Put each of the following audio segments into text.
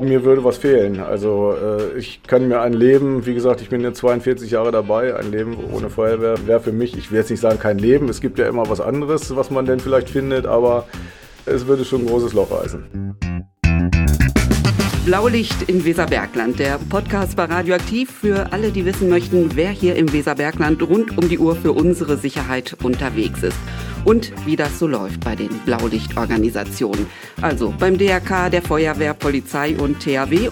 Mir würde was fehlen. Also äh, ich kann mir ein Leben, wie gesagt, ich bin jetzt 42 Jahre dabei, ein Leben ohne Feuerwehr wäre für mich, ich will jetzt nicht sagen kein Leben, es gibt ja immer was anderes, was man denn vielleicht findet, aber es würde schon ein großes Loch reißen. Blaulicht im Weserbergland, der Podcast war radioaktiv für alle, die wissen möchten, wer hier im Weserbergland rund um die Uhr für unsere Sicherheit unterwegs ist und wie das so läuft bei den Blaulichtorganisationen. Also beim DRK, der Feuerwehr, Polizei und THW.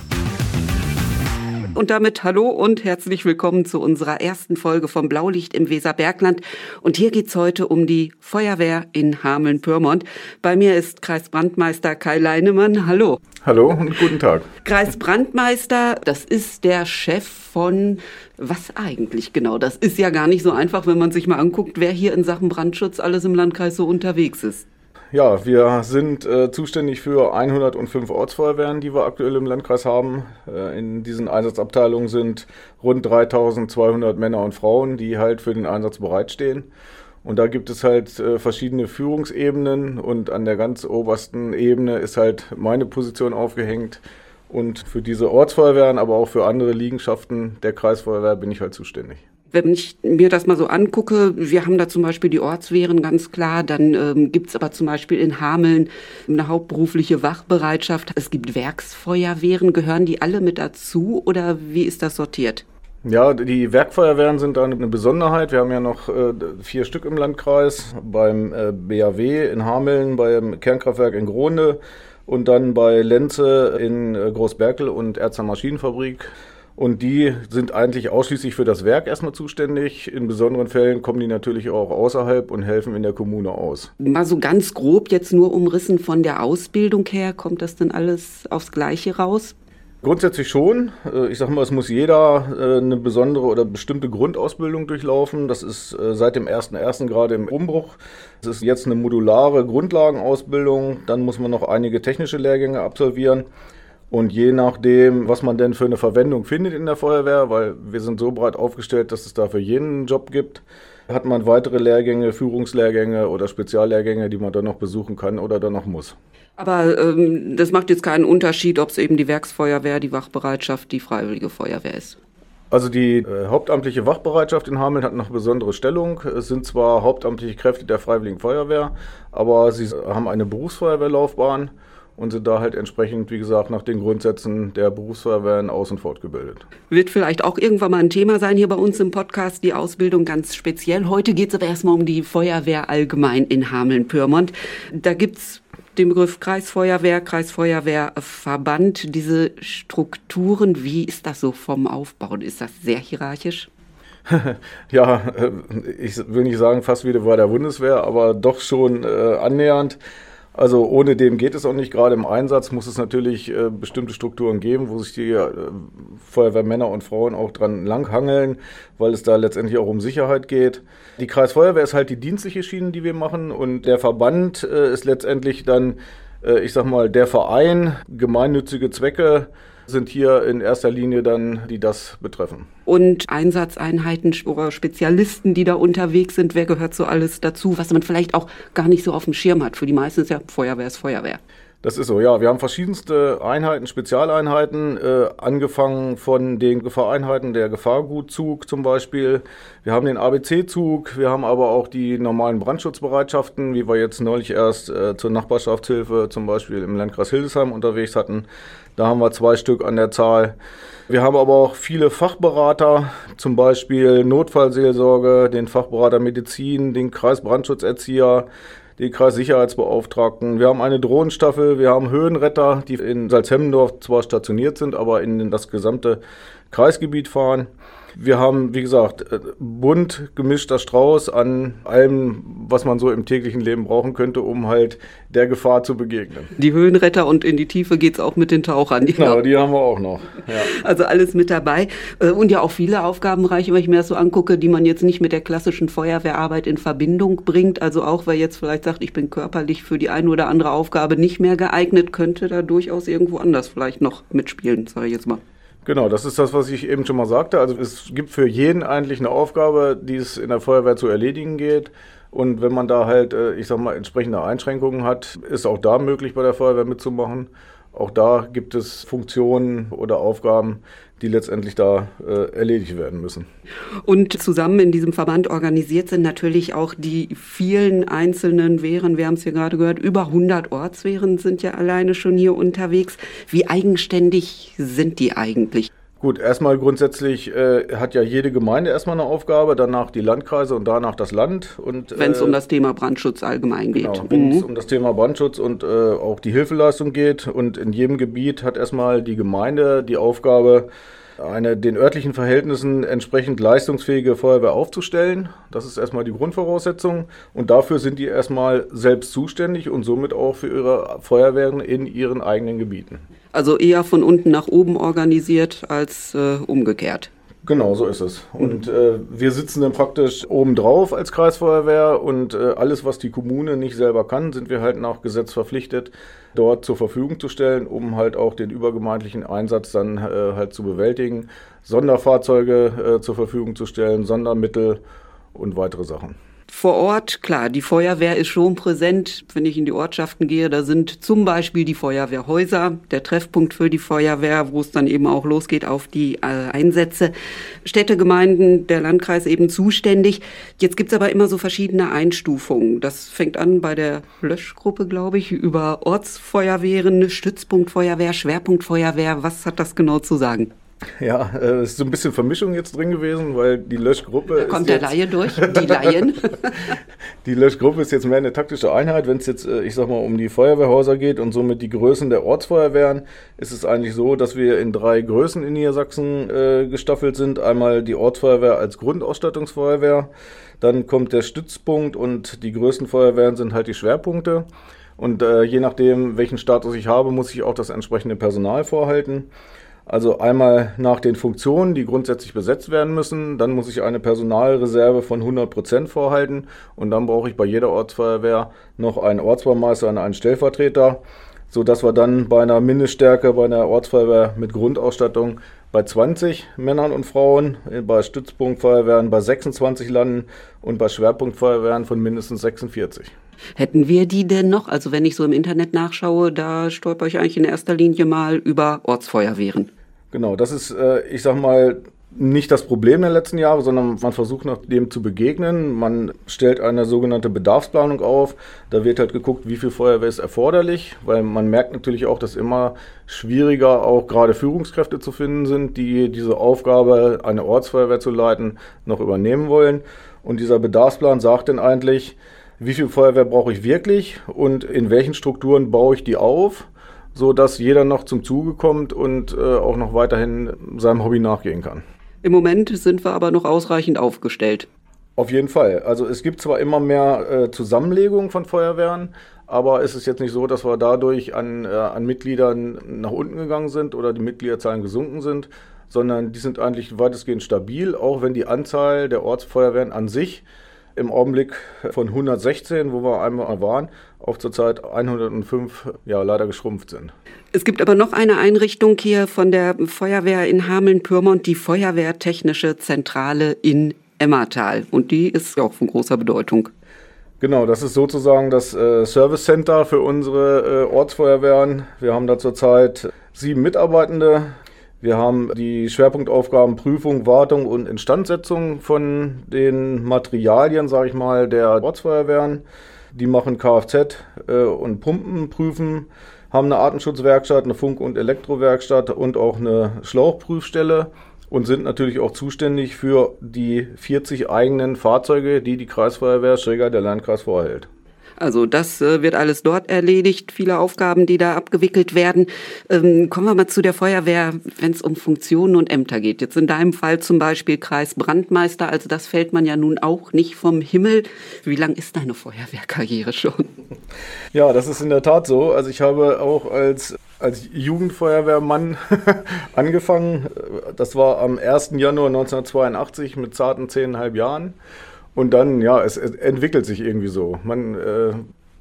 Und damit hallo und herzlich willkommen zu unserer ersten Folge vom Blaulicht im Weserbergland. Und hier geht's heute um die Feuerwehr in Hameln-Pyrmont. Bei mir ist Kreisbrandmeister Kai Leinemann. Hallo. Hallo und guten Tag. Kreisbrandmeister, das ist der Chef von was eigentlich genau? Das ist ja gar nicht so einfach, wenn man sich mal anguckt, wer hier in Sachen Brandschutz alles im Landkreis so unterwegs ist. Ja, wir sind äh, zuständig für 105 Ortsfeuerwehren, die wir aktuell im Landkreis haben. Äh, in diesen Einsatzabteilungen sind rund 3200 Männer und Frauen, die halt für den Einsatz bereitstehen. Und da gibt es halt äh, verschiedene Führungsebenen und an der ganz obersten Ebene ist halt meine Position aufgehängt. Und für diese Ortsfeuerwehren, aber auch für andere Liegenschaften der Kreisfeuerwehr bin ich halt zuständig. Wenn ich mir das mal so angucke, wir haben da zum Beispiel die Ortswehren ganz klar, dann ähm, gibt es aber zum Beispiel in Hameln eine hauptberufliche Wachbereitschaft. Es gibt Werksfeuerwehren, gehören die alle mit dazu oder wie ist das sortiert? Ja, die Werkfeuerwehren sind da eine Besonderheit. Wir haben ja noch äh, vier Stück im Landkreis, beim äh, BAW in Hameln, beim Kernkraftwerk in Gronde und dann bei Lenze in äh, Großberkel und Erzer Maschinenfabrik. Und die sind eigentlich ausschließlich für das Werk erstmal zuständig. In besonderen Fällen kommen die natürlich auch außerhalb und helfen in der Kommune aus. Mal so ganz grob jetzt nur umrissen von der Ausbildung her, kommt das denn alles aufs Gleiche raus? Grundsätzlich schon. Äh, ich sage mal, es muss jeder äh, eine besondere oder bestimmte Grundausbildung durchlaufen. Das ist äh, seit dem 1.1. gerade im Umbruch. Es ist jetzt eine modulare Grundlagenausbildung. Dann muss man noch einige technische Lehrgänge absolvieren. Und je nachdem, was man denn für eine Verwendung findet in der Feuerwehr, weil wir sind so breit aufgestellt, dass es da für jeden einen Job gibt, hat man weitere Lehrgänge, Führungslehrgänge oder Speziallehrgänge, die man dann noch besuchen kann oder dann noch muss. Aber ähm, das macht jetzt keinen Unterschied, ob es eben die Werksfeuerwehr, die Wachbereitschaft, die Freiwillige Feuerwehr ist. Also die äh, hauptamtliche Wachbereitschaft in Hameln hat noch eine besondere Stellung. Es sind zwar hauptamtliche Kräfte der Freiwilligen Feuerwehr, aber sie haben eine Berufsfeuerwehrlaufbahn und sind da halt entsprechend, wie gesagt, nach den Grundsätzen der Berufsfeuerwehren aus- und fortgebildet. Wird vielleicht auch irgendwann mal ein Thema sein hier bei uns im Podcast, die Ausbildung ganz speziell. Heute geht es aber erstmal um die Feuerwehr allgemein in Hameln-Pyrmont. Da gibt es den Begriff Kreisfeuerwehr, Kreisfeuerwehrverband, diese Strukturen, wie ist das so vom Aufbau? Ist das sehr hierarchisch? ja, äh, ich will nicht sagen fast wie bei der Bundeswehr, aber doch schon äh, annähernd. Also ohne dem geht es auch nicht. Gerade im Einsatz muss es natürlich äh, bestimmte Strukturen geben, wo sich die äh, Feuerwehrmänner und Frauen auch dran langhangeln, weil es da letztendlich auch um Sicherheit geht. Die Kreisfeuerwehr ist halt die dienstliche Schiene, die wir machen und der Verband äh, ist letztendlich dann, äh, ich sag mal, der Verein, gemeinnützige Zwecke sind hier in erster Linie dann, die das betreffen. Und Einsatzeinheiten oder Spezialisten, die da unterwegs sind, wer gehört so alles dazu, was man vielleicht auch gar nicht so auf dem Schirm hat. Für die meisten ist ja Feuerwehr ist Feuerwehr. Das ist so, ja. Wir haben verschiedenste Einheiten, Spezialeinheiten, äh, angefangen von den Gefahreinheiten, der Gefahrgutzug zum Beispiel. Wir haben den ABC-Zug, wir haben aber auch die normalen Brandschutzbereitschaften, wie wir jetzt neulich erst äh, zur Nachbarschaftshilfe zum Beispiel im Landkreis Hildesheim unterwegs hatten. Da haben wir zwei Stück an der Zahl. Wir haben aber auch viele Fachberater, zum Beispiel Notfallseelsorge, den Fachberater Medizin, den Kreisbrandschutzerzieher, die Kreissicherheitsbeauftragten. Wir haben eine Drohnenstaffel, wir haben Höhenretter, die in Salzhemmendorf zwar stationiert sind, aber in das gesamte Kreisgebiet fahren. Wir haben, wie gesagt, äh, bunt gemischter Strauß an allem, was man so im täglichen Leben brauchen könnte, um halt der Gefahr zu begegnen. Die Höhenretter und in die Tiefe geht es auch mit den Tauchern. Genau, die haben wir auch noch. Ja. Also alles mit dabei. Äh, und ja auch viele Aufgabenbereiche, wenn ich mir das so angucke, die man jetzt nicht mit der klassischen Feuerwehrarbeit in Verbindung bringt. Also auch wer jetzt vielleicht sagt, ich bin körperlich für die eine oder andere Aufgabe nicht mehr geeignet, könnte da durchaus irgendwo anders vielleicht noch mitspielen, sage ich jetzt mal. Genau, das ist das, was ich eben schon mal sagte. Also es gibt für jeden eigentlich eine Aufgabe, die es in der Feuerwehr zu erledigen geht. Und wenn man da halt, äh, ich sag mal, entsprechende Einschränkungen hat, ist auch da möglich, bei der Feuerwehr mitzumachen. Auch da gibt es Funktionen oder Aufgaben, die letztendlich da äh, erledigt werden müssen. Und zusammen in diesem Verband organisiert sind natürlich auch die vielen einzelnen Wehren. Wir haben es hier gerade gehört, über 100 Ortswehren sind ja alleine schon hier unterwegs. Wie eigenständig sind die eigentlich? Gut, erstmal grundsätzlich äh, hat ja jede Gemeinde erstmal eine Aufgabe, danach die Landkreise und danach das Land. Wenn es äh, um das Thema Brandschutz allgemein geht. Genau, wenn es mhm. um das Thema Brandschutz und äh, auch die Hilfeleistung geht. Und in jedem Gebiet hat erstmal die Gemeinde die Aufgabe, eine den örtlichen Verhältnissen entsprechend leistungsfähige Feuerwehr aufzustellen. Das ist erstmal die Grundvoraussetzung. Und dafür sind die erstmal selbst zuständig und somit auch für ihre Feuerwehren in ihren eigenen Gebieten. Also eher von unten nach oben organisiert als äh, umgekehrt. Genau, so ist es. Und äh, wir sitzen dann praktisch obendrauf als Kreisfeuerwehr und äh, alles, was die Kommune nicht selber kann, sind wir halt nach Gesetz verpflichtet, dort zur Verfügung zu stellen, um halt auch den übergemeindlichen Einsatz dann äh, halt zu bewältigen, Sonderfahrzeuge äh, zur Verfügung zu stellen, Sondermittel und weitere Sachen vor Ort, klar, die Feuerwehr ist schon präsent. Wenn ich in die Ortschaften gehe, da sind zum Beispiel die Feuerwehrhäuser, der Treffpunkt für die Feuerwehr, wo es dann eben auch losgeht auf die äh, Einsätze. Städte, Gemeinden, der Landkreis eben zuständig. Jetzt gibt's aber immer so verschiedene Einstufungen. Das fängt an bei der Löschgruppe, glaube ich, über Ortsfeuerwehren, Stützpunktfeuerwehr, Schwerpunktfeuerwehr. Was hat das genau zu sagen? Ja, es äh, ist so ein bisschen Vermischung jetzt drin gewesen, weil die Löschgruppe. Da kommt der Laie durch, die Laien. die Löschgruppe ist jetzt mehr eine taktische Einheit. Wenn es jetzt, äh, ich sag mal, um die Feuerwehrhäuser geht und somit die Größen der Ortsfeuerwehren, ist es eigentlich so, dass wir in drei Größen in Niedersachsen äh, gestaffelt sind. Einmal die Ortsfeuerwehr als Grundausstattungsfeuerwehr, dann kommt der Stützpunkt und die größten Feuerwehren sind halt die Schwerpunkte. Und äh, je nachdem, welchen Status ich habe, muss ich auch das entsprechende Personal vorhalten. Also einmal nach den Funktionen, die grundsätzlich besetzt werden müssen. Dann muss ich eine Personalreserve von 100 Prozent vorhalten. Und dann brauche ich bei jeder Ortsfeuerwehr noch einen Ortsbaumeister und einen Stellvertreter, sodass wir dann bei einer Mindeststärke bei einer Ortsfeuerwehr mit Grundausstattung bei 20 Männern und Frauen, bei Stützpunktfeuerwehren bei 26 landen und bei Schwerpunktfeuerwehren von mindestens 46. Hätten wir die denn noch? Also wenn ich so im Internet nachschaue, da stolper ich eigentlich in erster Linie mal über Ortsfeuerwehren. Genau, das ist, äh, ich sag mal, nicht das Problem der letzten Jahre, sondern man versucht nach dem zu begegnen. Man stellt eine sogenannte Bedarfsplanung auf. Da wird halt geguckt, wie viel Feuerwehr ist erforderlich, weil man merkt natürlich auch, dass immer schwieriger auch gerade Führungskräfte zu finden sind, die diese Aufgabe, eine Ortsfeuerwehr zu leiten, noch übernehmen wollen. Und dieser Bedarfsplan sagt dann eigentlich, wie viel Feuerwehr brauche ich wirklich und in welchen Strukturen baue ich die auf so dass jeder noch zum Zuge kommt und äh, auch noch weiterhin seinem Hobby nachgehen kann. Im Moment sind wir aber noch ausreichend aufgestellt. Auf jeden Fall. Also es gibt zwar immer mehr äh, Zusammenlegungen von Feuerwehren, aber es ist jetzt nicht so, dass wir dadurch an, äh, an Mitgliedern nach unten gegangen sind oder die Mitgliederzahlen gesunken sind, sondern die sind eigentlich weitestgehend stabil, auch wenn die Anzahl der Ortsfeuerwehren an sich im Augenblick von 116, wo wir einmal waren, auf zurzeit 105 ja leider geschrumpft sind. Es gibt aber noch eine Einrichtung hier von der Feuerwehr in Hameln-Pyrmont, die Feuerwehrtechnische Zentrale in Emmertal. Und die ist auch von großer Bedeutung. Genau, das ist sozusagen das äh, Service Center für unsere äh, Ortsfeuerwehren. Wir haben da zurzeit sieben Mitarbeitende, wir haben die Schwerpunktaufgaben Prüfung, Wartung und Instandsetzung von den Materialien, sage ich mal, der Ortsfeuerwehren. Die machen Kfz äh, und Pumpen prüfen, haben eine Artenschutzwerkstatt, eine Funk- und Elektrowerkstatt und auch eine Schlauchprüfstelle und sind natürlich auch zuständig für die 40 eigenen Fahrzeuge, die die Kreisfeuerwehr Schräger der Landkreis vorhält. Also das äh, wird alles dort erledigt, viele Aufgaben, die da abgewickelt werden. Ähm, kommen wir mal zu der Feuerwehr, wenn es um Funktionen und Ämter geht. Jetzt in deinem Fall zum Beispiel Kreisbrandmeister, also das fällt man ja nun auch nicht vom Himmel. Wie lang ist deine Feuerwehrkarriere schon? Ja, das ist in der Tat so. Also ich habe auch als als Jugendfeuerwehrmann angefangen. Das war am 1. Januar 1982 mit zarten zehneinhalb Jahren. Und dann, ja, es, es entwickelt sich irgendwie so. Man äh,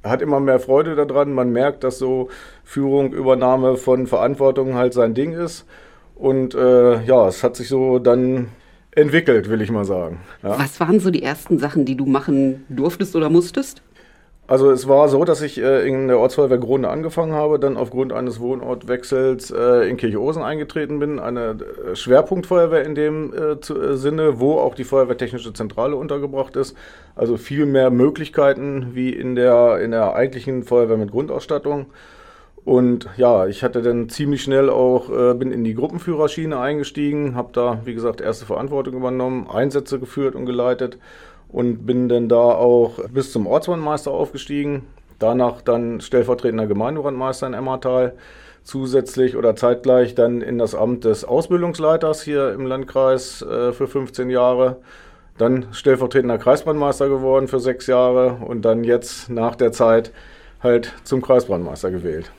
hat immer mehr Freude daran. Man merkt, dass so Führung, Übernahme von Verantwortung halt sein Ding ist. Und äh, ja, es hat sich so dann entwickelt, will ich mal sagen. Ja. Was waren so die ersten Sachen, die du machen durftest oder musstest? Also es war so, dass ich äh, in der Ortsfeuerwehr Grunde angefangen habe, dann aufgrund eines Wohnortwechsels äh, in Kirchosen eingetreten bin, eine äh, Schwerpunktfeuerwehr in dem äh, zu, äh, Sinne, wo auch die Feuerwehrtechnische Zentrale untergebracht ist. Also viel mehr Möglichkeiten wie in der, in der eigentlichen Feuerwehr mit Grundausstattung. Und ja, ich hatte dann ziemlich schnell auch, äh, bin in die Gruppenführerschiene eingestiegen, habe da, wie gesagt, erste Verantwortung übernommen, Einsätze geführt und geleitet und bin dann da auch bis zum Ortsbrandmeister aufgestiegen. Danach dann stellvertretender Gemeindebrandmeister in Emmertal. Zusätzlich oder zeitgleich dann in das Amt des Ausbildungsleiters hier im Landkreis äh, für 15 Jahre. Dann stellvertretender Kreisbrandmeister geworden für sechs Jahre und dann jetzt nach der Zeit halt zum Kreisbrandmeister gewählt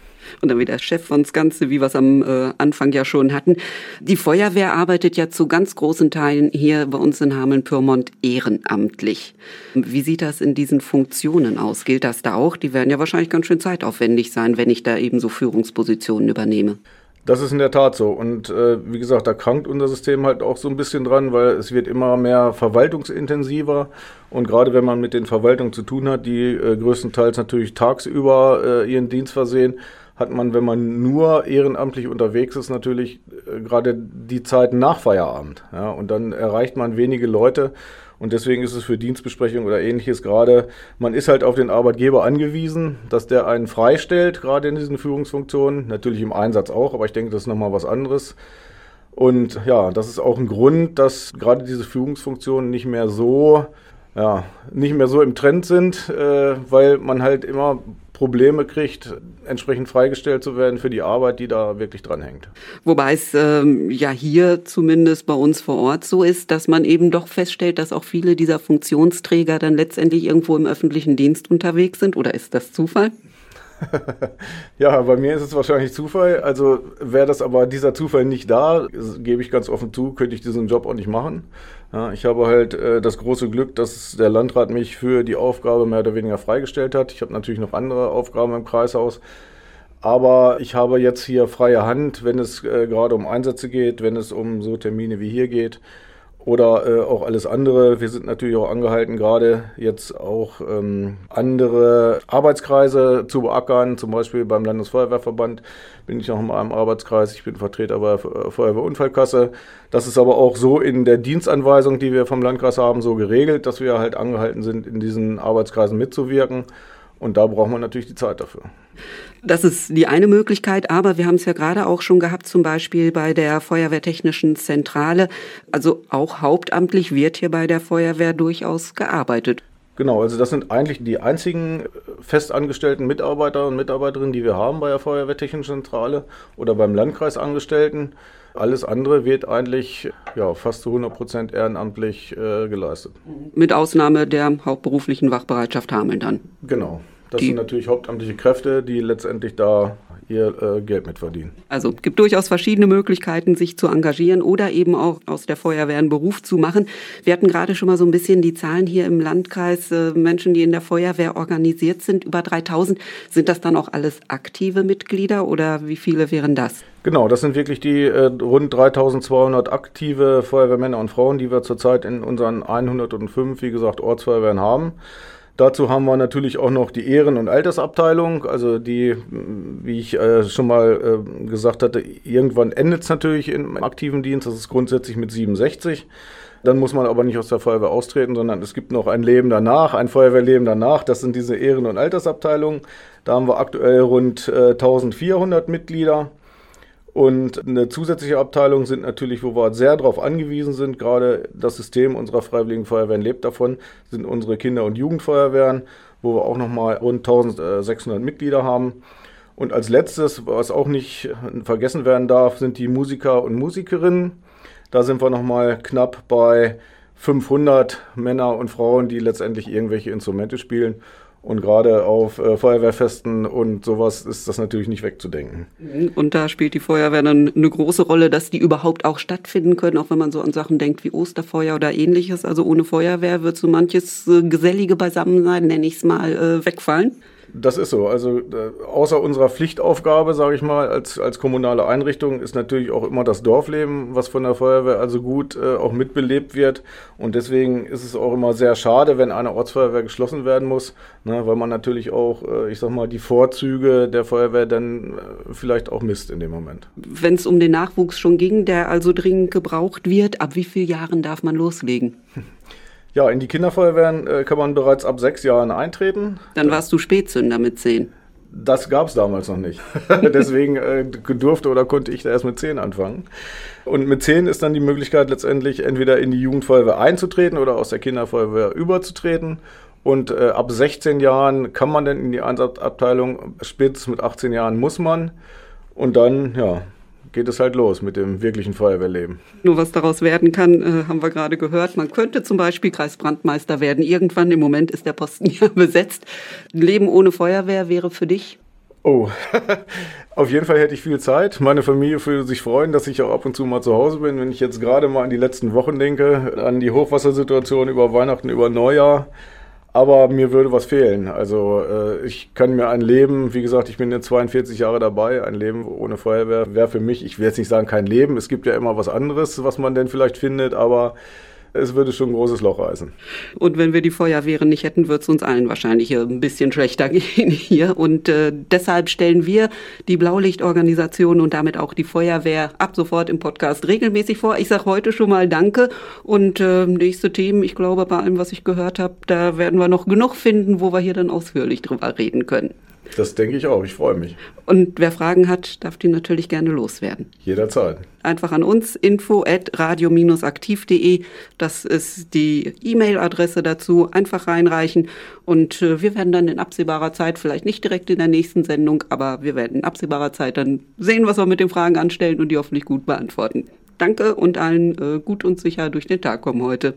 und dann wieder Chef von das Ganze, wie wir es am äh, Anfang ja schon hatten. Die Feuerwehr arbeitet ja zu ganz großen Teilen hier bei uns in Hameln-Pyrmont ehrenamtlich. Wie sieht das in diesen Funktionen aus? Gilt das da auch? Die werden ja wahrscheinlich ganz schön zeitaufwendig sein, wenn ich da eben so Führungspositionen übernehme. Das ist in der Tat so. Und äh, wie gesagt, da krankt unser System halt auch so ein bisschen dran, weil es wird immer mehr verwaltungsintensiver. Und gerade wenn man mit den Verwaltungen zu tun hat, die äh, größtenteils natürlich tagsüber äh, ihren Dienst versehen, hat man, wenn man nur ehrenamtlich unterwegs ist, natürlich äh, gerade die Zeit nach Feierabend. Ja, und dann erreicht man wenige Leute. Und deswegen ist es für Dienstbesprechungen oder ähnliches gerade, man ist halt auf den Arbeitgeber angewiesen, dass der einen freistellt, gerade in diesen Führungsfunktionen. Natürlich im Einsatz auch, aber ich denke, das ist nochmal was anderes. Und ja, das ist auch ein Grund, dass gerade diese Führungsfunktionen nicht mehr so, ja, nicht mehr so im Trend sind, äh, weil man halt immer Probleme kriegt, entsprechend freigestellt zu werden für die Arbeit, die da wirklich dran hängt. Wobei es ähm, ja hier zumindest bei uns vor Ort so ist, dass man eben doch feststellt, dass auch viele dieser Funktionsträger dann letztendlich irgendwo im öffentlichen Dienst unterwegs sind. Oder ist das Zufall? ja, bei mir ist es wahrscheinlich Zufall. Also wäre das aber dieser Zufall nicht da, gebe ich ganz offen zu, könnte ich diesen Job auch nicht machen. Ja, ich habe halt äh, das große Glück, dass der Landrat mich für die Aufgabe mehr oder weniger freigestellt hat. Ich habe natürlich noch andere Aufgaben im Kreishaus. Aber ich habe jetzt hier freie Hand, wenn es äh, gerade um Einsätze geht, wenn es um so Termine wie hier geht oder äh, auch alles andere. Wir sind natürlich auch angehalten, gerade jetzt auch ähm, andere Arbeitskreise zu beackern. Zum Beispiel beim Landesfeuerwehrverband bin ich noch in einem Arbeitskreis. Ich bin Vertreter bei der Feuerwehrunfallkasse. Das ist aber auch so in der Dienstanweisung, die wir vom Landkreis haben, so geregelt, dass wir halt angehalten sind, in diesen Arbeitskreisen mitzuwirken. Und da braucht man natürlich die Zeit dafür. Das ist die eine Möglichkeit, aber wir haben es ja gerade auch schon gehabt, zum Beispiel bei der Feuerwehrtechnischen Zentrale. Also auch hauptamtlich wird hier bei der Feuerwehr durchaus gearbeitet. Genau, also das sind eigentlich die einzigen festangestellten Mitarbeiter und Mitarbeiterinnen, die wir haben bei der Feuerwehrtechnischen Zentrale oder beim Landkreisangestellten. Alles andere wird eigentlich ja, fast zu 100 Prozent ehrenamtlich äh, geleistet. Mit Ausnahme der hauptberuflichen Wachbereitschaft Hameln dann. Genau. Das die, sind natürlich hauptamtliche Kräfte, die letztendlich da ihr äh, Geld mitverdienen. Also gibt durchaus verschiedene Möglichkeiten, sich zu engagieren oder eben auch aus der Feuerwehr einen Beruf zu machen. Wir hatten gerade schon mal so ein bisschen die Zahlen hier im Landkreis, äh, Menschen, die in der Feuerwehr organisiert sind, über 3000. Sind das dann auch alles aktive Mitglieder oder wie viele wären das? Genau, das sind wirklich die äh, rund 3200 aktive Feuerwehrmänner und Frauen, die wir zurzeit in unseren 105, wie gesagt, Ortsfeuerwehren haben. Dazu haben wir natürlich auch noch die Ehren- und Altersabteilung, also die, wie ich äh, schon mal äh, gesagt hatte, irgendwann endet es natürlich im aktiven Dienst, das ist grundsätzlich mit 67. Dann muss man aber nicht aus der Feuerwehr austreten, sondern es gibt noch ein Leben danach, ein Feuerwehrleben danach. Das sind diese Ehren- und Altersabteilungen. Da haben wir aktuell rund äh, 1400 Mitglieder. Und eine zusätzliche Abteilung sind natürlich, wo wir sehr darauf angewiesen sind, gerade das System unserer Freiwilligen Feuerwehren lebt davon, sind unsere Kinder- und Jugendfeuerwehren, wo wir auch nochmal rund 1600 Mitglieder haben. Und als letztes, was auch nicht vergessen werden darf, sind die Musiker und Musikerinnen. Da sind wir nochmal knapp bei 500 Männer und Frauen, die letztendlich irgendwelche Instrumente spielen. Und gerade auf äh, Feuerwehrfesten und sowas ist das natürlich nicht wegzudenken. Und da spielt die Feuerwehr dann eine große Rolle, dass die überhaupt auch stattfinden können, auch wenn man so an Sachen denkt wie Osterfeuer oder ähnliches. Also ohne Feuerwehr wird so manches äh, gesellige Beisammensein, nenne ich es mal, äh, wegfallen. Das ist so. Also äh, außer unserer Pflichtaufgabe, sage ich mal, als, als kommunale Einrichtung ist natürlich auch immer das Dorfleben, was von der Feuerwehr also gut äh, auch mitbelebt wird. Und deswegen ist es auch immer sehr schade, wenn eine Ortsfeuerwehr geschlossen werden muss, ne, weil man natürlich auch, äh, ich sag mal, die Vorzüge der Feuerwehr dann äh, vielleicht auch misst in dem Moment. Wenn es um den Nachwuchs schon ging, der also dringend gebraucht wird, ab wie vielen Jahren darf man loslegen? Ja, in die Kinderfeuerwehren äh, kann man bereits ab sechs Jahren eintreten. Dann warst du Spätzünder mit zehn. Das gab es damals noch nicht. Deswegen äh, durfte oder konnte ich da erst mit zehn anfangen. Und mit zehn ist dann die Möglichkeit letztendlich entweder in die Jugendfeuerwehr einzutreten oder aus der Kinderfeuerwehr überzutreten. Und äh, ab 16 Jahren kann man dann in die Einsatzabteilung, spätestens mit 18 Jahren muss man. Und dann, ja, geht es halt los mit dem wirklichen Feuerwehrleben. Nur was daraus werden kann, äh, haben wir gerade gehört. Man könnte zum Beispiel Kreisbrandmeister werden. Irgendwann im Moment ist der Posten ja besetzt. Leben ohne Feuerwehr wäre für dich? Oh, auf jeden Fall hätte ich viel Zeit. Meine Familie würde sich freuen, dass ich auch ab und zu mal zu Hause bin. Wenn ich jetzt gerade mal an die letzten Wochen denke, an die Hochwassersituation über Weihnachten, über Neujahr, aber mir würde was fehlen. Also äh, ich kann mir ein Leben, wie gesagt, ich bin jetzt 42 Jahre dabei, ein Leben ohne Feuerwehr wäre für mich, ich will jetzt nicht sagen kein Leben, es gibt ja immer was anderes, was man denn vielleicht findet, aber es würde schon ein großes Loch reißen. Und wenn wir die Feuerwehren nicht hätten, würde es uns allen wahrscheinlich ein bisschen schlechter gehen hier. Und äh, deshalb stellen wir die Blaulichtorganisation und damit auch die Feuerwehr ab sofort im Podcast regelmäßig vor. Ich sage heute schon mal Danke. Und äh, nächste Themen, ich glaube, bei allem, was ich gehört habe, da werden wir noch genug finden, wo wir hier dann ausführlich drüber reden können. Das denke ich auch. Ich freue mich. Und wer Fragen hat, darf die natürlich gerne loswerden. Jederzeit. Einfach an uns info at radio-aktiv.de. Das ist die E-Mail-Adresse dazu. Einfach reinreichen. Und äh, wir werden dann in absehbarer Zeit, vielleicht nicht direkt in der nächsten Sendung, aber wir werden in absehbarer Zeit dann sehen, was wir mit den Fragen anstellen und die hoffentlich gut beantworten. Danke und allen äh, gut und sicher durch den Tag kommen heute.